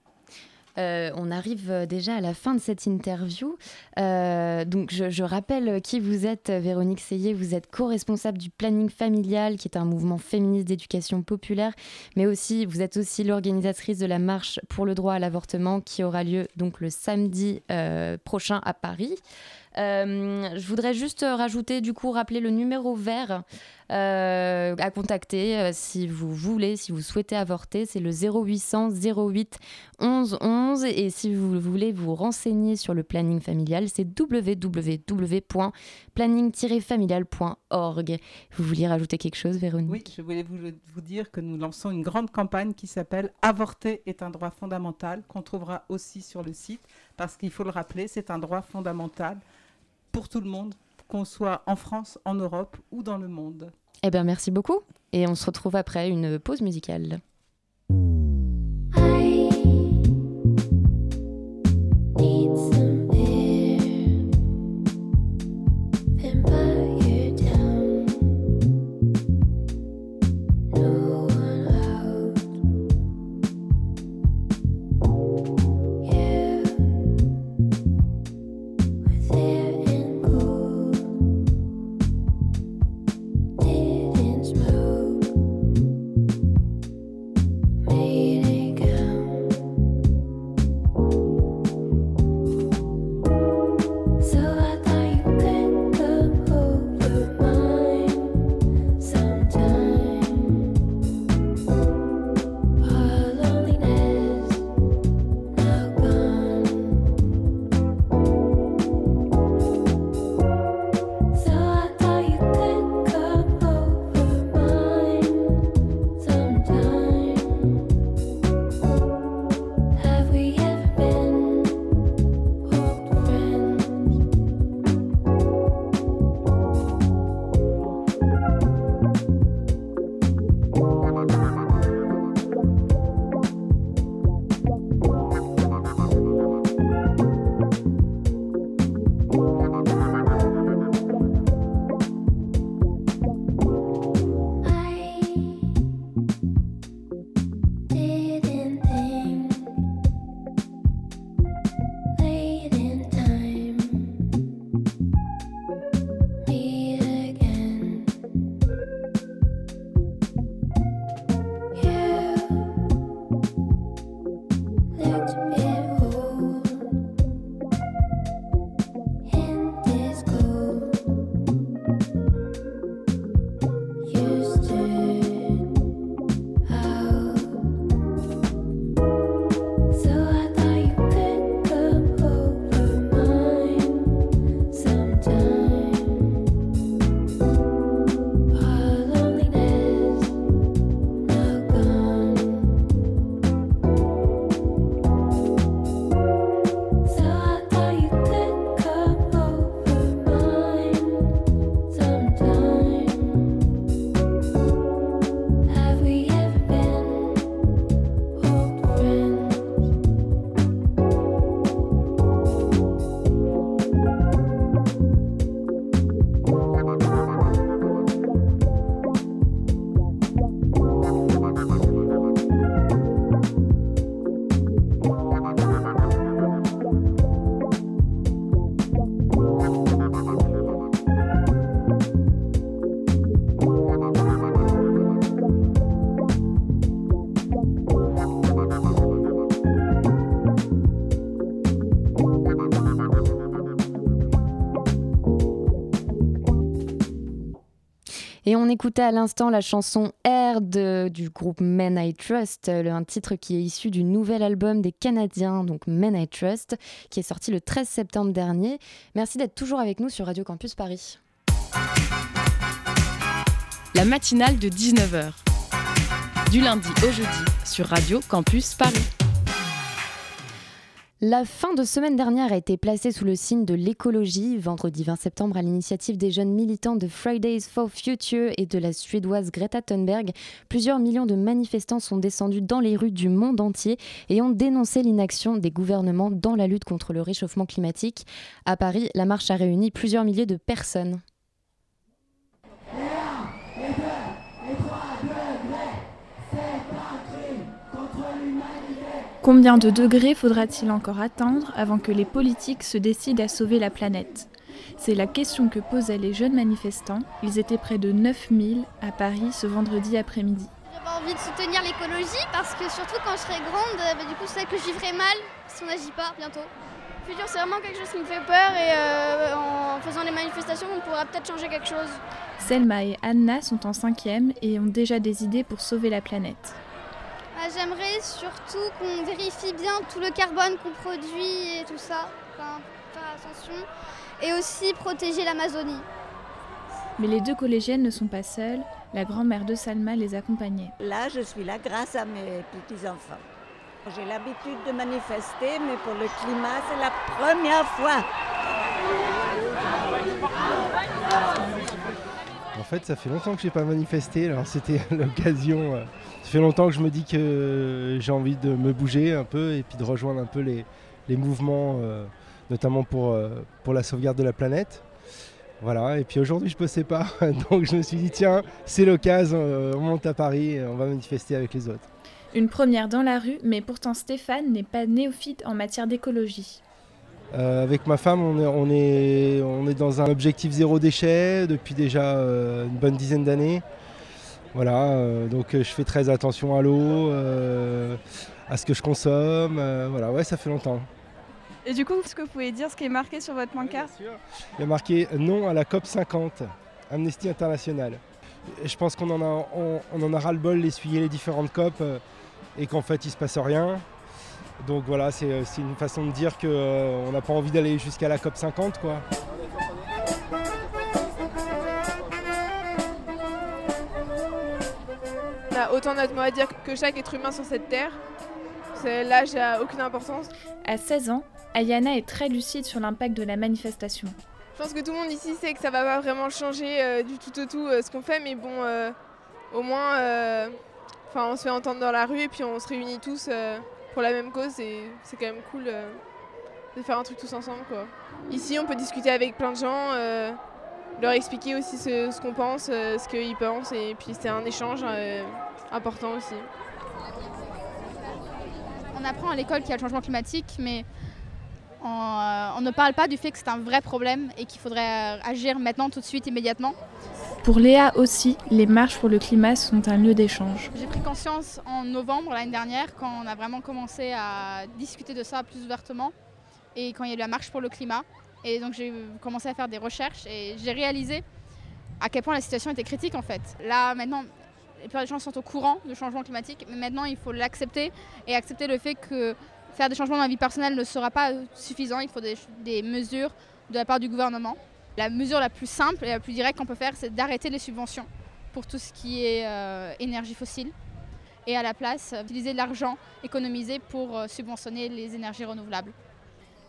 Euh, on arrive euh, déjà à la fin de cette interview. Euh, donc, je, rappelle qui vous êtes, Véronique Seyé. Vous êtes co-responsable du planning familial, qui est un mouvement féministe d'éducation populaire, mais aussi vous êtes aussi l'organisatrice de la marche pour le droit à l'avortement, qui aura lieu donc le samedi prochain à Paris. Euh, je voudrais juste rajouter, du coup, rappeler le numéro vert euh, à contacter euh, si vous voulez, si vous souhaitez avorter. C'est le 0800 08 11 11. Et si vous voulez vous renseigner sur le planning familial, c'est www.planning-familial.org. Vous vouliez rajouter quelque chose, Véronique? Oui, je voulais vous, vous dire que nous lançons une grande campagne qui s'appelle Avorter est un droit fondamental, qu'on trouvera aussi sur le site, parce qu'il faut le rappeler, c'est un droit fondamental pour tout le monde, qu'on soit en France, en Europe ou dans le monde. Eh bien, merci beaucoup. Et on se retrouve après une pause musicale. Écoutait à l'instant la chanson Air du groupe Men I Trust, un titre qui est issu du nouvel album des Canadiens, donc Men I Trust, qui est sorti le 13 septembre dernier. Merci d'être toujours avec nous sur Radio Campus Paris. La matinale de 19h. Du lundi au jeudi sur Radio Campus Paris. La fin de semaine dernière a été placée sous le signe de l'écologie. Vendredi 20 septembre, à l'initiative des jeunes militants de Fridays for Future et de la suédoise Greta Thunberg, plusieurs millions de manifestants sont descendus dans les rues du monde entier et ont dénoncé l'inaction des gouvernements dans la lutte contre le réchauffement climatique. À Paris, la marche a réuni plusieurs milliers de personnes. Combien de degrés faudra-t-il encore attendre avant que les politiques se décident à sauver la planète? C'est la question que posaient les jeunes manifestants. Ils étaient près de 9000 à Paris ce vendredi après-midi. J'avais envie de soutenir l'écologie parce que surtout quand je serai grande, euh, bah, du coup c'est que j'y ferai mal si on n'agit pas bientôt. Le futur c'est vraiment quelque chose qui me fait peur et euh, en faisant les manifestations on pourra peut-être changer quelque chose. Selma et Anna sont en cinquième et ont déjà des idées pour sauver la planète. Bah, j'aimerais surtout qu'on vérifie bien tout le carbone qu'on produit et tout ça, enfin, faire attention, et aussi protéger l'Amazonie. Mais les deux collégiennes ne sont pas seules, la grand-mère de Salma les accompagnait. Là, je suis là grâce à mes petits-enfants. J'ai l'habitude de manifester, mais pour le climat, c'est la première fois. En fait, ça fait longtemps que je n'ai pas manifesté, alors c'était l'occasion euh, fait longtemps que je me dis que j'ai envie de me bouger un peu et puis de rejoindre un peu les, mouvements, euh, notamment pour, euh, pour la sauvegarde de la planète. Voilà, et puis aujourd'hui je ne bossais pas, donc je me suis dit tiens, c'est l'occasion, euh, on monte à Paris, on va manifester avec les autres. Une première dans la rue, mais pourtant Stéphane n'est pas néophyte en matière d'écologie. avec ma femme, on est, on, est, on est dans un objectif zéro déchet depuis déjà une bonne dizaine d'années. Voilà, euh, donc euh, je fais très attention à l'eau, euh, à ce que je consomme. voilà, ouais, ça fait longtemps. Et du coup, est-ce que vous pouvez dire ce qui est marqué sur votre pancarte Il y a marqué non à la COP 50, Amnesty International. Je pense qu'on en a, on, en a ras-le-bol d'essuyer les différentes COP et qu'en fait il ne se passe rien. Donc voilà, c'est une façon de dire qu'on n'a pas envie d'aller jusqu'à la COP 50 quoi. Autant notre mot à dire que chaque être humain sur cette terre. L'âge n'a aucune importance. À 16 ans, Ayana est très lucide sur l'impact de la manifestation. Je pense que tout le monde ici sait que ça va pas vraiment changer euh, du tout au tout euh, ce qu'on fait, mais bon, euh, au moins, enfin, on se fait entendre dans la rue et puis on se réunit tous pour la même cause et c'est quand même cool de faire un truc tous ensemble. Quoi. Ici, on peut discuter avec plein de gens leur expliquer aussi ce, qu'on pense, ce qu'ils pensent, et puis c'est un échange important aussi. On apprend à l'école qu'il y a le changement climatique, mais on, euh, ne parle pas du fait que c'est un vrai problème et qu'il faudrait euh, agir maintenant, tout de suite, immédiatement. Pour Léa aussi, les marches pour le climat sont un lieu d'échange. J'ai pris conscience en novembre l'année dernière, quand on a vraiment commencé à discuter de ça plus ouvertement, et quand il y a eu la marche pour le climat. Et donc j'ai commencé à faire des recherches et j'ai réalisé à quel point la situation était critique en fait. Là maintenant, les plupart des gens sont au courant du changement climatique, mais maintenant il faut l'accepter et accepter le fait que faire des changements dans la vie personnelle ne sera pas suffisant. Il faut des, mesures de la part du gouvernement. La mesure la plus simple et la plus directe qu'on peut faire, c'est d'arrêter les subventions pour tout ce qui est euh, énergie fossile et à la place utiliser l'argent économisé pour euh, subventionner les énergies renouvelables.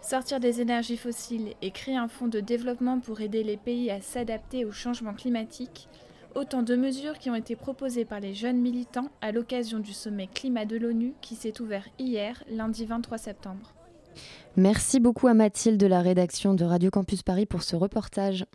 Sortir des énergies fossiles et créer un fonds de développement pour aider les pays à s'adapter au changement climatique, Autant de mesures qui ont été proposées par les jeunes militants à l'occasion du sommet climat de l'ONU qui s'est ouvert hier, lundi 23 septembre. Merci beaucoup à Mathilde de la rédaction de Radio Campus Paris pour ce reportage.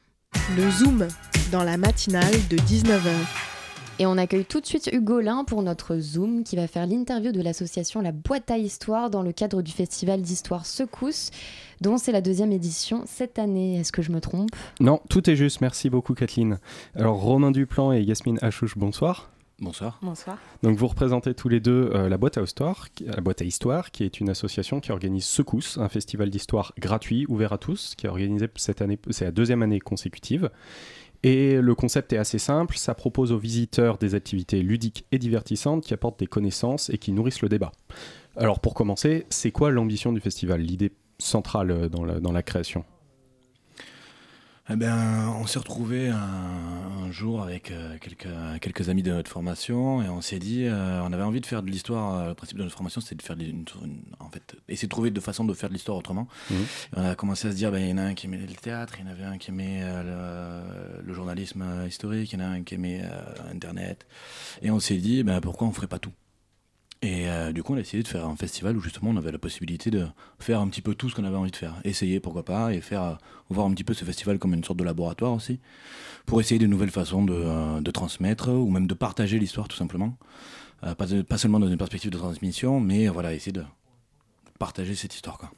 Le Zoom, dans la matinale de 19h. Et on accueille tout de suite Hugo Lin pour notre Zoom qui va faire l'interview de l'association La Boîte à Histoire dans le cadre du festival d'histoire Secousse dont c'est la deuxième édition cette année. Est-ce que je me trompe? Non, tout est juste. Merci beaucoup, Kathleen. Alors, Romain Duplan et Yasmine Achouche, bonsoir. Bonsoir. Bonsoir. Donc vous représentez tous les deux euh, la, boîte à histoire, la boîte à histoire, qui est une association qui organise Secousse, un festival d'histoire gratuit, ouvert à tous, qui est organisé cette année, c'est la deuxième année consécutive. Et le concept est assez simple, ça propose aux visiteurs des activités ludiques et divertissantes qui apportent des connaissances et qui nourrissent le débat. Alors pour commencer, c'est quoi l'ambition du festival, l'idée centrale dans la, dans la création? Eh ben, on s'est retrouvé un, jour avec euh, quelques, quelques amis de notre formation et on s'est dit, euh, on avait envie de faire de l'histoire. Euh, le principe de notre formation, c'était de faire une, en fait, essayer de trouver de façons de faire de l'histoire autrement. Mmh. on a commencé à se dire, ben, il y en a un qui aimait le théâtre, il y en avait un qui aimait le, journalisme historique, il y en a un qui aimait Internet. Et on s'est dit, ben, pourquoi on ferait pas tout? Et euh, du coup, on a essayé de faire un festival où justement on avait la possibilité de faire un petit peu tout ce qu'on avait envie de faire. Essayer, pourquoi pas, et faire euh, voir un petit peu ce festival comme une sorte de laboratoire aussi, pour essayer de nouvelles façons de, euh, de transmettre ou même de partager l'histoire tout simplement. pas, pas, seulement dans une perspective de transmission, mais voilà, essayer de partager cette histoire. Quoi.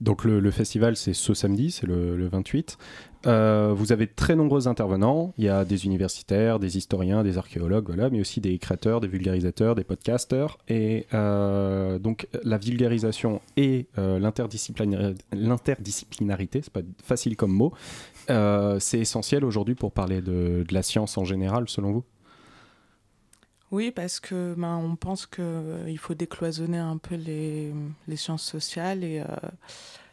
Donc le, festival, c'est ce samedi, c'est le, 28. Euh, vous avez très nombreux intervenants. Il y a des universitaires, des historiens, des archéologues, mais aussi des créateurs, des vulgarisateurs, des podcasters. Et euh, donc la vulgarisation et euh, l'interdisciplinarité, c'est pas facile comme mot, c'est essentiel aujourd'hui pour parler de, la science en général, selon vous? Oui, parce que ben, on pense qu'il euh, faut décloisonner un peu les, les sciences sociales et, euh,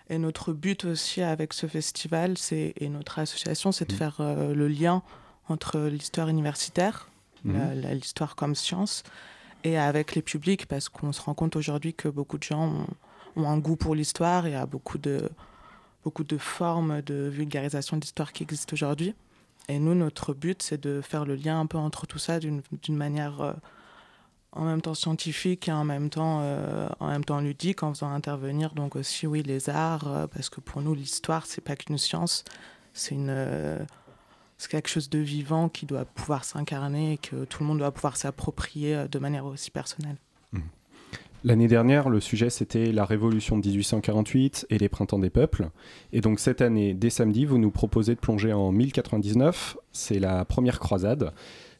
et, notre but aussi avec ce festival c'est, et notre association, c'est de mmh. faire euh, le lien entre l'histoire universitaire, mmh. l'histoire comme science, et avec les publics, parce qu'on se rend compte aujourd'hui que beaucoup de gens ont, ont un goût pour l'histoire et il y a beaucoup de, beaucoup de formes de vulgarisation d'histoire qui existent aujourd'hui. Et nous, notre but, c'est de faire le lien un peu entre tout ça d'une manière euh, en même temps scientifique et en même temps, euh, en même temps ludique, en faisant intervenir donc aussi, oui, les arts, euh, parce que pour nous, l'histoire, c'est pas qu'une science, c'est une c'est quelque chose de vivant qui doit pouvoir s'incarner et que tout le monde doit pouvoir s'approprier de manière aussi personnelle. Mmh. L'année dernière, le sujet c'était la révolution de 1848 et les printemps des peuples. Et donc cette année, dès samedi, vous nous proposez de plonger en 1099. C'est la première croisade.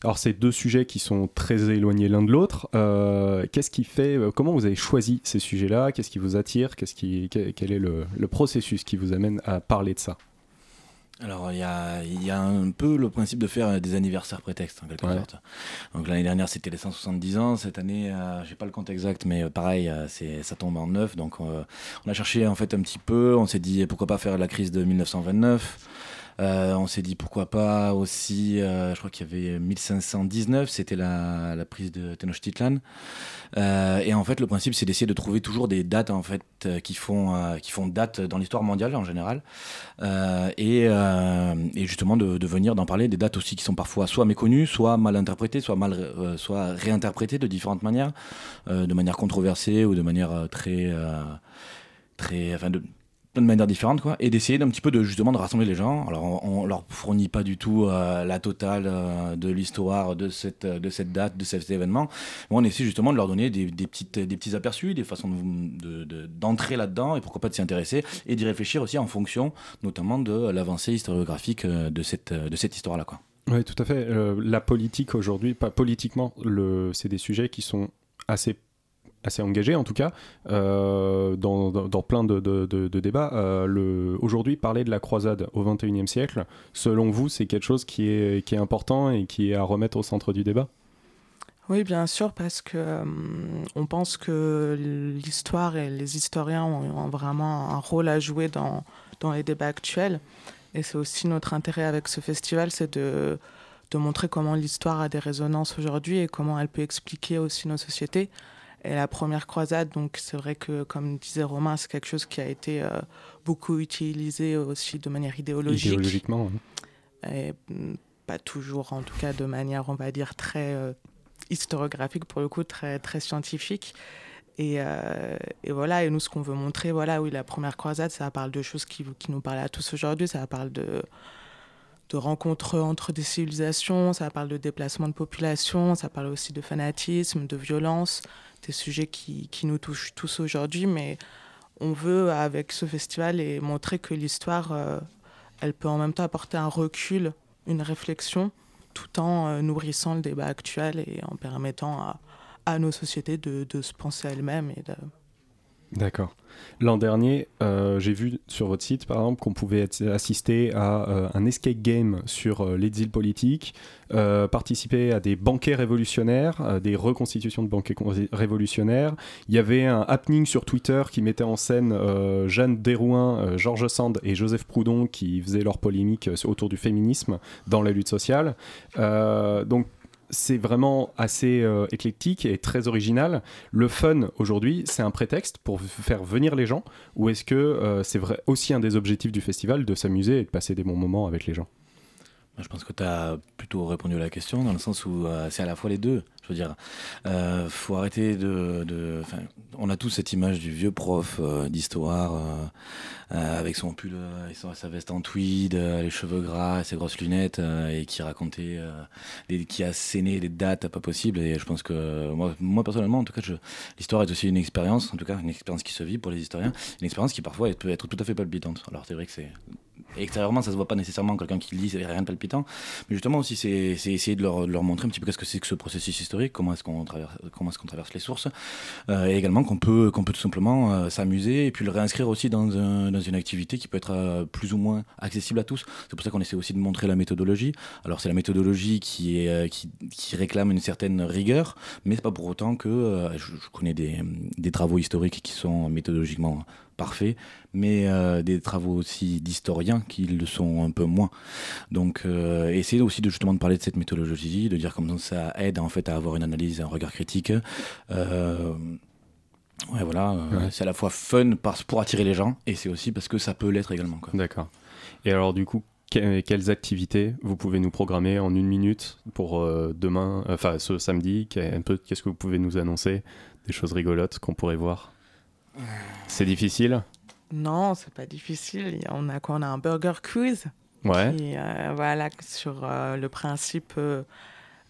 Alors c'est deux sujets qui sont très éloignés l'un de l'autre. Euh, qu'est-ce qui fait euh, Comment vous avez choisi ces sujets-là? Qu'est-ce qui vous attire? Qu'est-ce qui, quel est le processus qui vous amène à parler de ça? Alors il y a, y a, un peu le principe de faire des anniversaires prétextes en quelque sorte. Donc l'année dernière c'était les 170 ans, cette année euh, j'ai pas le compte exact mais euh, pareil euh, c'est ça tombe en neuf donc on a cherché en fait un petit peu, on s'est dit pourquoi pas faire la crise de 1929. Euh, on s'est dit pourquoi pas aussi, euh, je crois qu'il y avait 1519, c'était la, prise de Tenochtitlan. Euh, et en fait, le principe, c'est d'essayer de trouver toujours des dates en fait qui font qui font date dans l'histoire mondiale en général, et, justement de, venir d'en parler des dates aussi qui sont parfois soit méconnues, soit mal interprétées, soit mal soit réinterprétées de différentes manières, de manière controversée ou de manière très très, de, de manière différente quoi et d'essayer d'un petit peu de justement de rassembler les gens. Alors on, leur fournit pas du tout euh, la totale euh, de l'histoire de cette de cette date de cet événement. Mais on essaie justement de leur donner des, petites des petits aperçus des façons d'entrer de, là-dedans et pourquoi pas de s'y intéresser et d'y réfléchir aussi en fonction notamment de l'avancée historiographique euh, de cette de cette histoire là quoi. Oui tout à fait. La politique aujourd'hui pas politiquement le c'est des sujets qui sont assez assez engagé en tout cas euh, dans, plein de, débats. Euh, Aujourd'hui, parler de la croisade au XXIe siècle, selon vous, c'est quelque chose qui est, important et qui est à remettre au centre du débat? Oui, bien sûr, parce que euh, on pense que l'histoire et les historiens ont, vraiment un rôle à jouer dans, les débats actuels. Et c'est aussi notre intérêt avec ce festival, c'est de montrer comment l'histoire a des résonances aujourd'hui et comment elle peut expliquer aussi nos sociétés. Et la première croisade, donc c'est vrai que, comme disait Romain, c'est quelque chose qui a été euh, beaucoup utilisé aussi de manière idéologique. Idéologiquement, Et mm, pas toujours, en tout cas, de manière, on va dire, très euh, historiographique, pour le coup, très, très scientifique. Et, euh, et, voilà, et nous, ce qu'on veut montrer, voilà, oui, la première croisade, ça parle de choses qui, qui nous parlent à tous aujourd'hui, ça parle de de rencontres entre des civilisations, ça parle de déplacement de population, ça parle aussi de fanatisme, de violence, des sujets qui, qui nous touchent tous aujourd'hui, mais on veut, avec ce festival, et montrer que l'histoire, euh, elle peut en même temps apporter un recul, une réflexion, tout en euh, nourrissant le débat actuel et en permettant à, à nos sociétés de, de se penser elles-mêmes et D'accord. L'an dernier, euh, j'ai vu sur votre site, par exemple, qu'on pouvait assister à euh, un escape game sur euh, l'exil politique, participer à des banquets révolutionnaires, des reconstitutions de banquets révolutionnaires. Il y avait un happening sur Twitter qui mettait en scène Jeanne Derouin, Georges Sand et Joseph Proudhon qui faisaient leur polémique autour du féminisme dans la lutte sociale. donc c'est vraiment assez euh, éclectique et très original. Le fun aujourd'hui, c'est un prétexte pour faire venir les gens ou est-ce que euh, c'est aussi un des objectifs du festival de s'amuser et de passer des bons moments avec les gens? Je pense que tu as plutôt répondu à la question dans le sens où euh, c'est à la fois les deux. Je veux dire, euh, faut arrêter de. on a tous cette image du vieux prof euh, d'histoire euh, avec son pull et sa veste en tweed, les cheveux gras, ses grosses lunettes et qui racontait, qui a scéné des dates pas possibles. Et je pense que moi, moi personnellement, en tout cas, l'histoire est aussi une expérience, en tout cas une expérience qui se vit pour les historiens, une expérience qui parfois peut être tout à fait palpitante. Alors c'est vrai que c'est extérieurement, ça se voit pas nécessairement quelqu'un qui lit, c'est rien de palpitant. Mais justement aussi, c'est essayer de leur, de leur, montrer un petit peu qu'est-ce que c'est que ce processus historique, comment est-ce qu'on traverse, comment est-ce qu'on traverse les sources, euh, et également qu'on peut, qu'on peut tout simplement euh, s'amuser et puis le réinscrire aussi dans, dans, une activité qui peut être euh, plus ou moins accessible à tous. C'est pour ça qu'on essaie aussi de montrer la méthodologie. Alors c'est la méthodologie qui, est, qui, qui, réclame une certaine rigueur, mais c'est pas pour autant que je, je, connais des, des travaux historiques qui sont méthodologiquement parfait, mais euh, des travaux aussi d'historiens qui le sont un peu moins. Donc, euh, essayer aussi de justement de parler de cette méthodologie, de dire comment ça aide en fait à avoir une analyse, un regard critique. Euh, ouais, voilà, c'est à la fois fun pour attirer les gens, et c'est aussi parce que ça peut l'être également. D'accord. Et alors, du coup, quelles activités vous pouvez nous programmer en une minute pour demain, enfin ce samedi? Qu'est-ce que vous pouvez nous annoncer? Des choses rigolotes qu'on pourrait voir? C'est difficile? Non, c'est pas difficile. On a quoi? On a un burger quiz. Ouais. Euh, voilà, sur euh, le principe euh,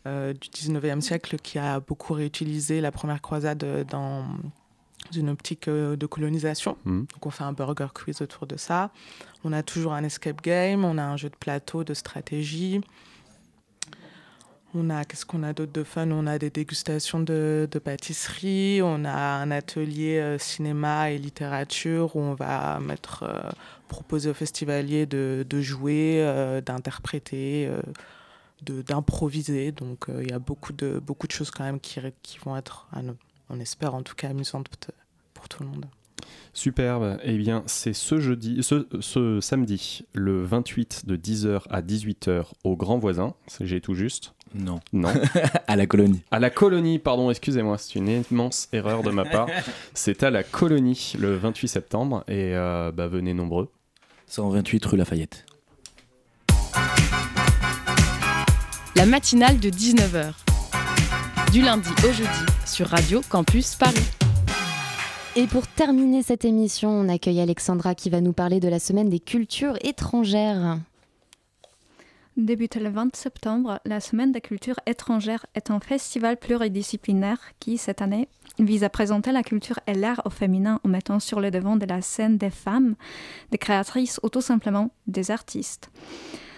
du 19e siècle qui a beaucoup réutilisé la première croisade dans une optique de colonisation. Hmm. Donc on fait un burger quiz autour de ça. On a toujours un escape game, on a un jeu de plateau, de stratégie. On a, qu'est-ce qu'on a d'autre de fun? On a des dégustations de, pâtisserie, on a un atelier euh, cinéma et littérature où on va mettre, euh, proposer aux festivaliers de, jouer, euh, d'interpréter, d'improviser. Donc il y a beaucoup de, beaucoup de choses quand même qui, qui vont être, on espère en tout cas, amusantes pour tout le monde. Superbe. Eh bien, c'est ce jeudi, ce, ce, samedi, le 28 de 10h à 18h au Grand Voisin. J'ai tout juste. Non. Non. à la colonie. À la colonie, pardon, excusez-moi, c'est une immense erreur de ma part. c'est à la colonie le 28 septembre et euh, bah, venez nombreux. 128 rue Lafayette. La matinale de 19h. Du lundi au jeudi sur Radio Campus Paris. Et pour terminer cette émission, on accueille Alexandra qui va nous parler de la semaine des cultures étrangères. Débute le 20 septembre, la Semaine des cultures étrangères est un festival pluridisciplinaire qui, cette année, vise à présenter la culture et l'art au féminin en mettant sur le devant de la scène des femmes, des créatrices ou tout simplement des artistes.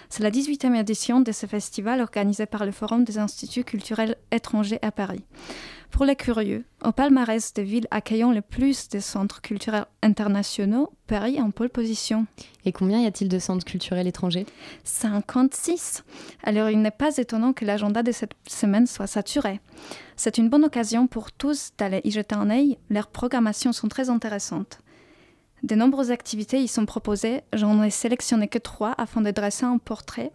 C'est la 18e édition de ce festival organisé par le Forum des instituts culturels étrangers à Paris. Pour les curieux, au palmarès des villes accueillant le plus de centres culturels internationaux, Paris est en pole position. Et combien y a-t-il de centres culturels étrangers? 56. Alors il n'est pas étonnant que l'agenda de cette semaine soit saturé. C'est une bonne occasion pour tous d'aller y jeter un œil. Leurs programmations sont très intéressantes. De nombreuses activités y sont proposées. J'en ai sélectionné que trois afin de dresser un portrait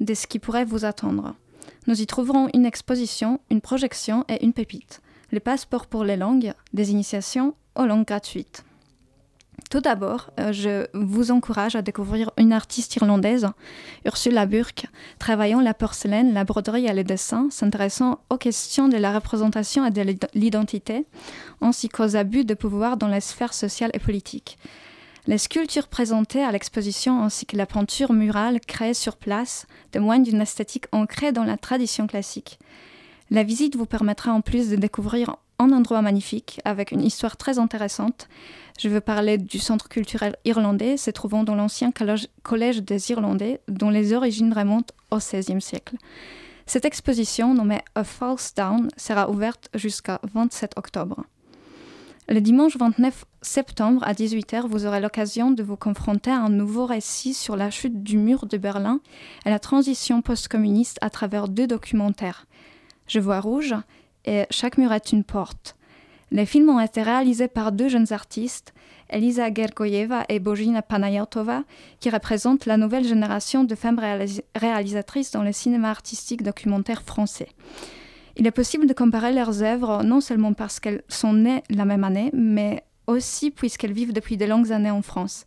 de ce qui pourrait vous attendre. Nous y trouverons une exposition, une projection et une pépite. Les passeports pour les langues, des initiations aux langues gratuites. Tout d'abord, euh, je vous encourage à découvrir une artiste irlandaise, Ursula Burke, travaillant la porcelaine, la broderie et le dessin, s'intéressant aux questions de la représentation et de l'identité, ainsi qu'aux abus de pouvoir dans les sphères sociales et politiques. Les sculptures présentées à l'exposition ainsi que la peinture murale créée sur place témoignent d'une esthétique ancrée dans la tradition classique. La visite vous permettra en plus de découvrir un endroit magnifique avec une histoire très intéressante. Je veux parler du centre culturel irlandais se trouvant dans l'ancien collège des Irlandais dont les origines remontent au XVIe siècle. Cette exposition nommée A False Down sera ouverte jusqu'à 27 octobre. Le dimanche 29 septembre à 18h, vous aurez l'occasion de vous confronter à un nouveau récit sur la chute du mur de Berlin et la transition post-communiste à travers deux documentaires. Je vois rouge et Chaque mur est une porte. Les films ont été réalisés par deux jeunes artistes, Elisa Gergoyeva et Bojina Panayotova, qui représentent la nouvelle génération de femmes réalisatrices dans le cinéma artistique documentaire français. Il est possible de comparer leurs œuvres non seulement parce qu'elles sont nées la même année, mais aussi puisqu'elles vivent depuis de longues années en France.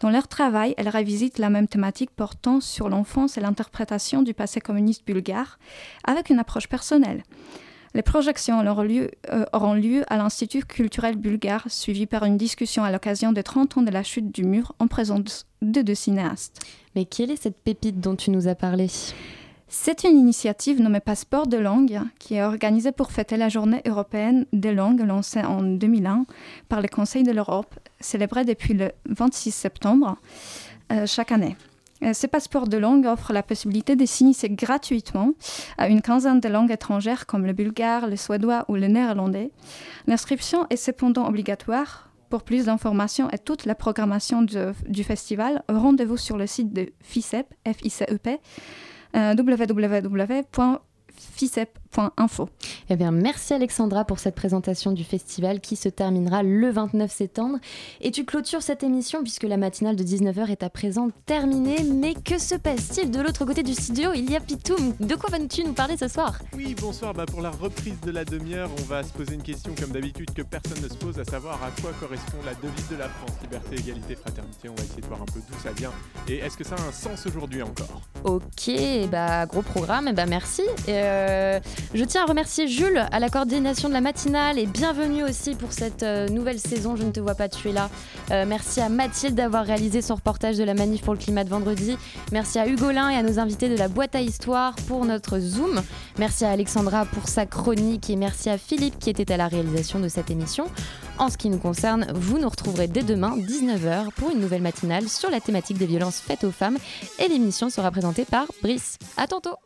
Dans leur travail, elles revisitent la même thématique portant sur l'enfance et l'interprétation du passé communiste bulgare, avec une approche personnelle. Les projections auront lieu, euh, auront lieu à l'Institut culturel bulgare, suivi par une discussion à l'occasion des 30 ans de la chute du mur en présence de deux cinéastes. Mais quelle est cette pépite dont tu nous as parlé? C'est une initiative nommée Passeport de langue qui est organisée pour fêter la journée européenne des langues lancée en 2001 par le Conseil de l'Europe, célébrée depuis le 26 septembre euh, chaque année. Euh, ce passeport de langue offre la possibilité de s'initier gratuitement à une quinzaine de langues étrangères comme le bulgare, le suédois ou le néerlandais. L'inscription est cependant obligatoire. Pour plus d'informations et toute la programmation du festival, rendez-vous sur le site de FICEP, F-I-C-E-P, euh, www.ficep.info. Eh bien, merci Alexandra pour cette présentation du festival qui se terminera le 29 septembre. Et tu clôtures cette émission puisque la matinale de 19h est à présent terminée. Mais que se passe-t-il de l'autre côté du studio? Il y a Pitoum. De quoi vas-tu nous parler ce soir? Oui, bonsoir. Bah, pour la reprise de la demi-heure, on va se poser une question comme d'habitude que personne ne se pose, à savoir à quoi correspond la devise de la France Liberté, égalité, fraternité. On va essayer de voir un peu d'où ça vient. Et est-ce que ça a un sens aujourd'hui encore? Ok, bah gros programme. Et bah merci. Euh, je tiens à remercier Jules à la coordination de la matinale et bienvenue aussi pour cette euh, nouvelle saison. Je ne te vois pas, tu es là. Euh, merci à Mathilde d'avoir réalisé son reportage de la manif pour le climat de vendredi. Merci à Hugolin et à nos invités de la boîte à histoire pour notre Zoom. Merci à Alexandra pour sa chronique et merci à Philippe qui était à la réalisation de cette émission. En ce qui nous concerne, vous nous retrouverez dès demain 19h pour une nouvelle matinale sur la thématique des violences faites aux femmes et l'émission sera présentée par Brice. À tantôt